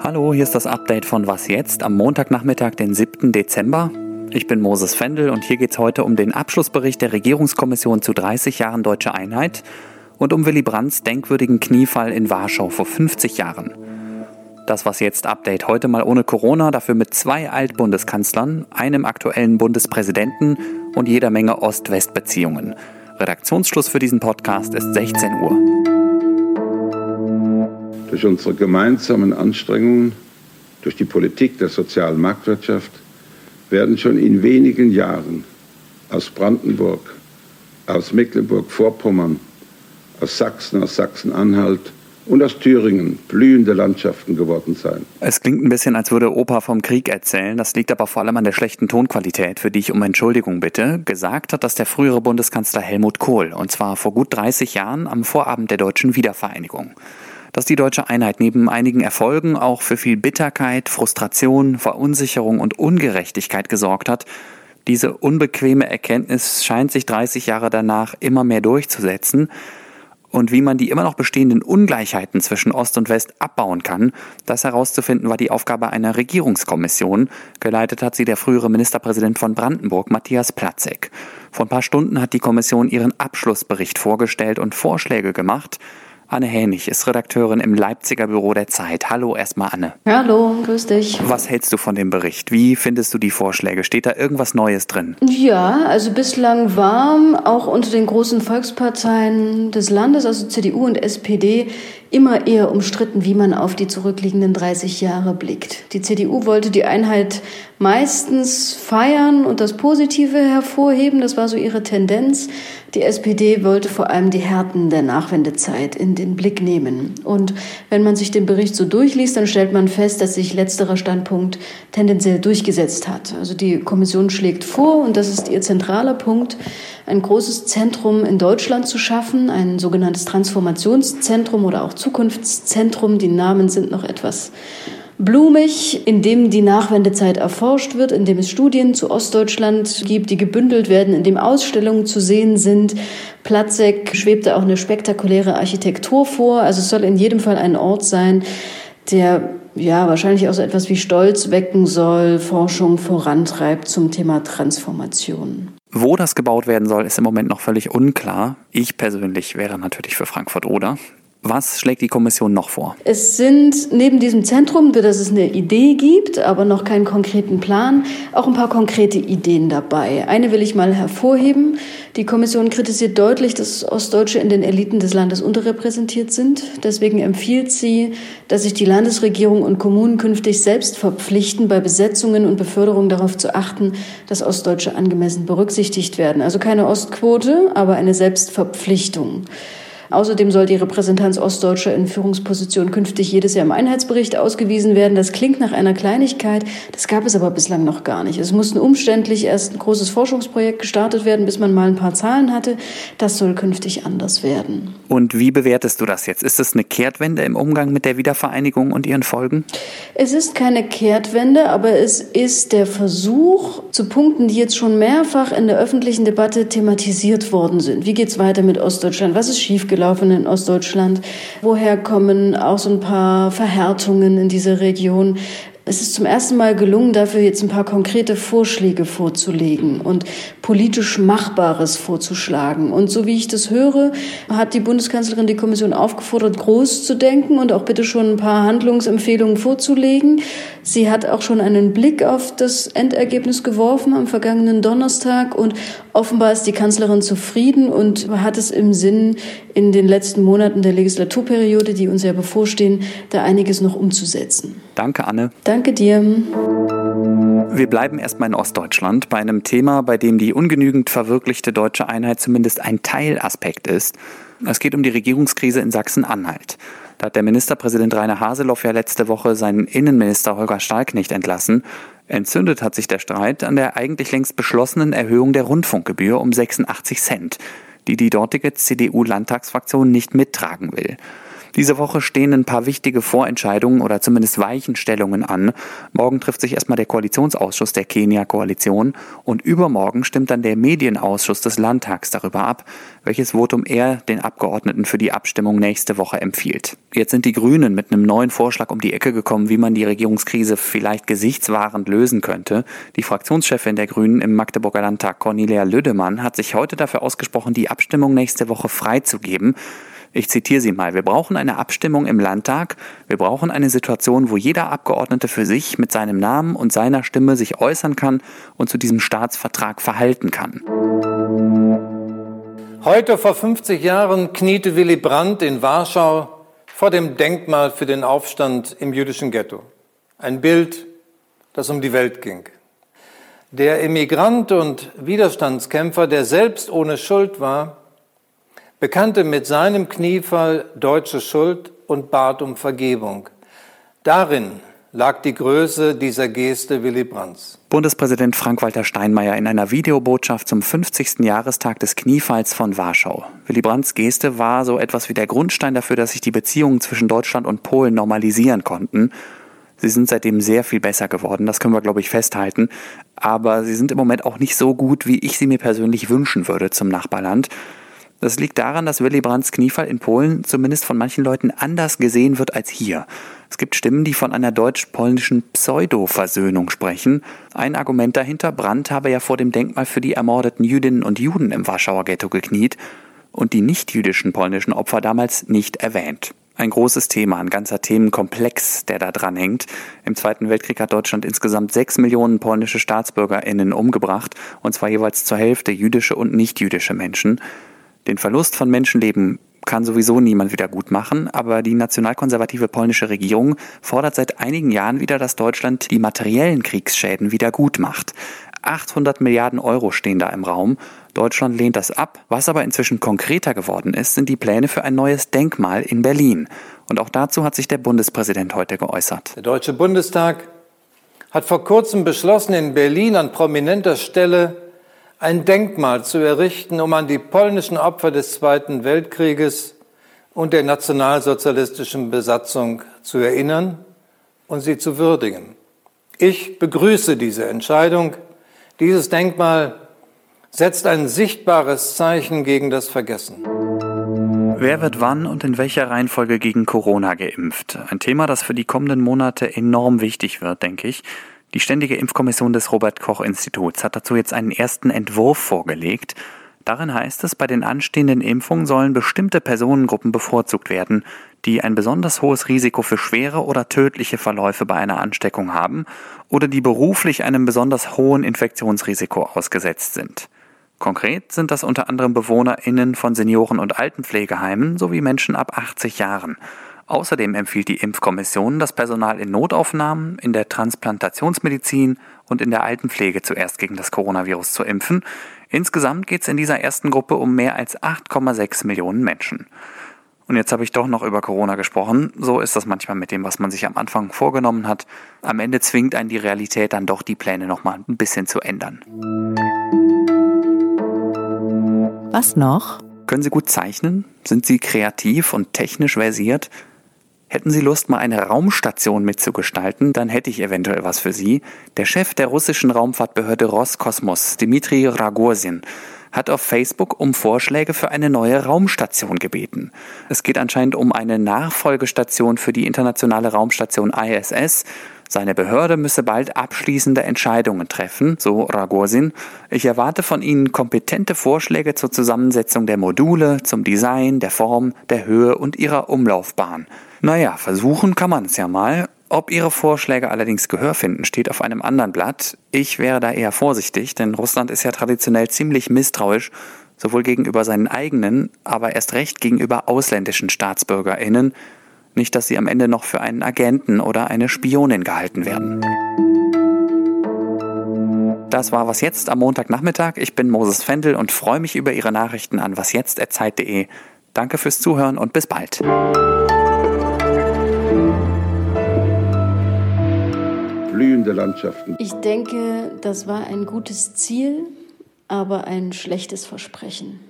Hallo, hier ist das Update von Was jetzt am Montagnachmittag, den 7. Dezember. Ich bin Moses Fendel und hier geht es heute um den Abschlussbericht der Regierungskommission zu 30 Jahren deutsche Einheit und um Willy Brandts denkwürdigen Kniefall in Warschau vor 50 Jahren. Das was jetzt Update heute mal ohne Corona, dafür mit zwei Altbundeskanzlern, einem aktuellen Bundespräsidenten und jeder Menge Ost-West-Beziehungen. Redaktionsschluss für diesen Podcast ist 16 Uhr. Durch unsere gemeinsamen Anstrengungen, durch die Politik der sozialen Marktwirtschaft werden schon in wenigen Jahren aus Brandenburg, aus Mecklenburg-Vorpommern, aus Sachsen, aus Sachsen-Anhalt und aus Thüringen blühende Landschaften geworden sein. Es klingt ein bisschen, als würde Opa vom Krieg erzählen. Das liegt aber vor allem an der schlechten Tonqualität, für die ich um Entschuldigung bitte. Gesagt hat das der frühere Bundeskanzler Helmut Kohl, und zwar vor gut 30 Jahren am Vorabend der deutschen Wiedervereinigung. Dass die deutsche Einheit neben einigen Erfolgen auch für viel Bitterkeit, Frustration, Verunsicherung und Ungerechtigkeit gesorgt hat, diese unbequeme Erkenntnis scheint sich 30 Jahre danach immer mehr durchzusetzen. Und wie man die immer noch bestehenden Ungleichheiten zwischen Ost und West abbauen kann, das herauszufinden, war die Aufgabe einer Regierungskommission. Geleitet hat sie der frühere Ministerpräsident von Brandenburg, Matthias Platzek. Vor ein paar Stunden hat die Kommission ihren Abschlussbericht vorgestellt und Vorschläge gemacht. Anne Hänig ist Redakteurin im Leipziger Büro der Zeit. Hallo erstmal Anne. Hallo, grüß dich. Was hältst du von dem Bericht? Wie findest du die Vorschläge? Steht da irgendwas Neues drin? Ja, also bislang war auch unter den großen Volksparteien des Landes, also CDU und SPD, immer eher umstritten, wie man auf die zurückliegenden 30 Jahre blickt. Die CDU wollte die Einheit meistens feiern und das Positive hervorheben, das war so ihre Tendenz. Die SPD wollte vor allem die Härten der Nachwendezeit in den Blick nehmen. Und wenn man sich den Bericht so durchliest, dann stellt man fest, dass sich letzterer Standpunkt tendenziell durchgesetzt hat. Also die Kommission schlägt vor, und das ist ihr zentraler Punkt, ein großes Zentrum in Deutschland zu schaffen, ein sogenanntes Transformationszentrum oder auch Zukunftszentrum. Die Namen sind noch etwas blumig, in dem die Nachwendezeit erforscht wird, in dem es Studien zu Ostdeutschland gibt, die gebündelt werden, in dem Ausstellungen zu sehen sind. Platzek schwebte auch eine spektakuläre Architektur vor. Also es soll in jedem Fall ein Ort sein, der ja wahrscheinlich auch so etwas wie Stolz wecken soll, Forschung vorantreibt zum Thema Transformation. Wo das gebaut werden soll, ist im Moment noch völlig unklar. Ich persönlich wäre natürlich für Frankfurt oder. Was schlägt die Kommission noch vor? Es sind neben diesem Zentrum, für das es eine Idee gibt, aber noch keinen konkreten Plan, auch ein paar konkrete Ideen dabei. Eine will ich mal hervorheben. Die Kommission kritisiert deutlich, dass Ostdeutsche in den Eliten des Landes unterrepräsentiert sind. Deswegen empfiehlt sie, dass sich die Landesregierung und Kommunen künftig selbst verpflichten, bei Besetzungen und Beförderung darauf zu achten, dass Ostdeutsche angemessen berücksichtigt werden. Also keine Ostquote, aber eine Selbstverpflichtung. Außerdem soll die Repräsentanz Ostdeutscher in Führungspositionen künftig jedes Jahr im Einheitsbericht ausgewiesen werden. Das klingt nach einer Kleinigkeit, das gab es aber bislang noch gar nicht. Es musste umständlich erst ein großes Forschungsprojekt gestartet werden, bis man mal ein paar Zahlen hatte. Das soll künftig anders werden. Und wie bewertest du das jetzt? Ist es eine Kehrtwende im Umgang mit der Wiedervereinigung und ihren Folgen? Es ist keine Kehrtwende, aber es ist der Versuch zu Punkten, die jetzt schon mehrfach in der öffentlichen Debatte thematisiert worden sind. Wie geht es weiter mit Ostdeutschland? Was ist schiefgelaufen? Gelaufen in Ostdeutschland? Woher kommen auch so ein paar Verhärtungen in dieser Region? Es ist zum ersten Mal gelungen, dafür jetzt ein paar konkrete Vorschläge vorzulegen und politisch Machbares vorzuschlagen. Und so wie ich das höre, hat die Bundeskanzlerin die Kommission aufgefordert, groß zu denken und auch bitte schon ein paar Handlungsempfehlungen vorzulegen. Sie hat auch schon einen Blick auf das Endergebnis geworfen am vergangenen Donnerstag und offenbar ist die Kanzlerin zufrieden und hat es im Sinn, in den letzten Monaten der Legislaturperiode, die uns ja bevorstehen, da einiges noch umzusetzen. Danke, Anne. Danke dir. Wir bleiben erstmal in Ostdeutschland bei einem Thema, bei dem die ungenügend verwirklichte deutsche Einheit zumindest ein Teilaspekt ist. Es geht um die Regierungskrise in Sachsen-Anhalt. Da hat der Ministerpräsident Rainer Haseloff ja letzte Woche seinen Innenminister Holger Stahlknecht entlassen. Entzündet hat sich der Streit an der eigentlich längst beschlossenen Erhöhung der Rundfunkgebühr um 86 Cent, die die dortige CDU-Landtagsfraktion nicht mittragen will. Diese Woche stehen ein paar wichtige Vorentscheidungen oder zumindest Weichenstellungen an. Morgen trifft sich erstmal der Koalitionsausschuss der Kenia-Koalition und übermorgen stimmt dann der Medienausschuss des Landtags darüber ab, welches Votum er den Abgeordneten für die Abstimmung nächste Woche empfiehlt. Jetzt sind die Grünen mit einem neuen Vorschlag um die Ecke gekommen, wie man die Regierungskrise vielleicht gesichtswahrend lösen könnte. Die Fraktionschefin der Grünen im Magdeburger Landtag, Cornelia Lüdemann, hat sich heute dafür ausgesprochen, die Abstimmung nächste Woche freizugeben. Ich zitiere sie mal. Wir brauchen eine Abstimmung im Landtag. Wir brauchen eine Situation, wo jeder Abgeordnete für sich mit seinem Namen und seiner Stimme sich äußern kann und zu diesem Staatsvertrag verhalten kann. Heute vor 50 Jahren kniete Willy Brandt in Warschau vor dem Denkmal für den Aufstand im jüdischen Ghetto. Ein Bild, das um die Welt ging. Der Emigrant und Widerstandskämpfer, der selbst ohne Schuld war, bekannte mit seinem Kniefall deutsche Schuld und bat um Vergebung. Darin lag die Größe dieser Geste Willy Brandts. Bundespräsident Frank-Walter Steinmeier in einer Videobotschaft zum 50. Jahrestag des Kniefalls von Warschau. Willy Brandts Geste war so etwas wie der Grundstein dafür, dass sich die Beziehungen zwischen Deutschland und Polen normalisieren konnten. Sie sind seitdem sehr viel besser geworden, das können wir, glaube ich, festhalten. Aber sie sind im Moment auch nicht so gut, wie ich sie mir persönlich wünschen würde zum Nachbarland. Das liegt daran, dass Willy Brandts Kniefall in Polen zumindest von manchen Leuten anders gesehen wird als hier. Es gibt Stimmen, die von einer deutsch-polnischen Pseudo-Versöhnung sprechen. Ein Argument dahinter, Brandt habe ja vor dem Denkmal für die ermordeten Jüdinnen und Juden im Warschauer Ghetto gekniet und die nicht-jüdischen polnischen Opfer damals nicht erwähnt. Ein großes Thema, ein ganzer Themenkomplex, der da dran hängt. Im Zweiten Weltkrieg hat Deutschland insgesamt sechs Millionen polnische StaatsbürgerInnen umgebracht, und zwar jeweils zur Hälfte jüdische und nicht-jüdische Menschen. Den Verlust von Menschenleben kann sowieso niemand wieder gut machen, aber die nationalkonservative polnische Regierung fordert seit einigen Jahren wieder, dass Deutschland die materiellen Kriegsschäden wieder gut macht. 800 Milliarden Euro stehen da im Raum. Deutschland lehnt das ab. Was aber inzwischen konkreter geworden ist, sind die Pläne für ein neues Denkmal in Berlin. Und auch dazu hat sich der Bundespräsident heute geäußert. Der Deutsche Bundestag hat vor kurzem beschlossen, in Berlin an prominenter Stelle ein Denkmal zu errichten, um an die polnischen Opfer des Zweiten Weltkrieges und der nationalsozialistischen Besatzung zu erinnern und sie zu würdigen. Ich begrüße diese Entscheidung. Dieses Denkmal setzt ein sichtbares Zeichen gegen das Vergessen. Wer wird wann und in welcher Reihenfolge gegen Corona geimpft? Ein Thema, das für die kommenden Monate enorm wichtig wird, denke ich. Die Ständige Impfkommission des Robert Koch Instituts hat dazu jetzt einen ersten Entwurf vorgelegt. Darin heißt es, bei den anstehenden Impfungen sollen bestimmte Personengruppen bevorzugt werden, die ein besonders hohes Risiko für schwere oder tödliche Verläufe bei einer Ansteckung haben oder die beruflich einem besonders hohen Infektionsrisiko ausgesetzt sind. Konkret sind das unter anderem BewohnerInnen von Senioren- und Altenpflegeheimen sowie Menschen ab 80 Jahren. Außerdem empfiehlt die Impfkommission, das Personal in Notaufnahmen, in der Transplantationsmedizin und in der Altenpflege zuerst gegen das Coronavirus zu impfen. Insgesamt geht es in dieser ersten Gruppe um mehr als 8,6 Millionen Menschen. Und jetzt habe ich doch noch über Corona gesprochen. So ist das manchmal mit dem, was man sich am Anfang vorgenommen hat. Am Ende zwingt einen die Realität dann doch die Pläne nochmal ein bisschen zu ändern. Was noch? Können Sie gut zeichnen? Sind Sie kreativ und technisch versiert? Hätten Sie Lust, mal eine Raumstation mitzugestalten, dann hätte ich eventuell was für Sie. Der Chef der russischen Raumfahrtbehörde Roskosmos, Dmitri Ragorsin, hat auf Facebook um Vorschläge für eine neue Raumstation gebeten. Es geht anscheinend um eine Nachfolgestation für die internationale Raumstation ISS. Seine Behörde müsse bald abschließende Entscheidungen treffen, so Ragorsin. Ich erwarte von Ihnen kompetente Vorschläge zur Zusammensetzung der Module, zum Design, der Form, der Höhe und ihrer Umlaufbahn. Naja, versuchen kann man es ja mal. Ob Ihre Vorschläge allerdings Gehör finden, steht auf einem anderen Blatt. Ich wäre da eher vorsichtig, denn Russland ist ja traditionell ziemlich misstrauisch, sowohl gegenüber seinen eigenen, aber erst recht gegenüber ausländischen Staatsbürgerinnen. Nicht, dass sie am Ende noch für einen Agenten oder eine Spionin gehalten werden. Das war Was Jetzt am Montagnachmittag. Ich bin Moses Fendel und freue mich über Ihre Nachrichten an wasjetzt.zeit.de. Danke fürs Zuhören und bis bald. Blühende Landschaften. Ich denke, das war ein gutes Ziel, aber ein schlechtes Versprechen.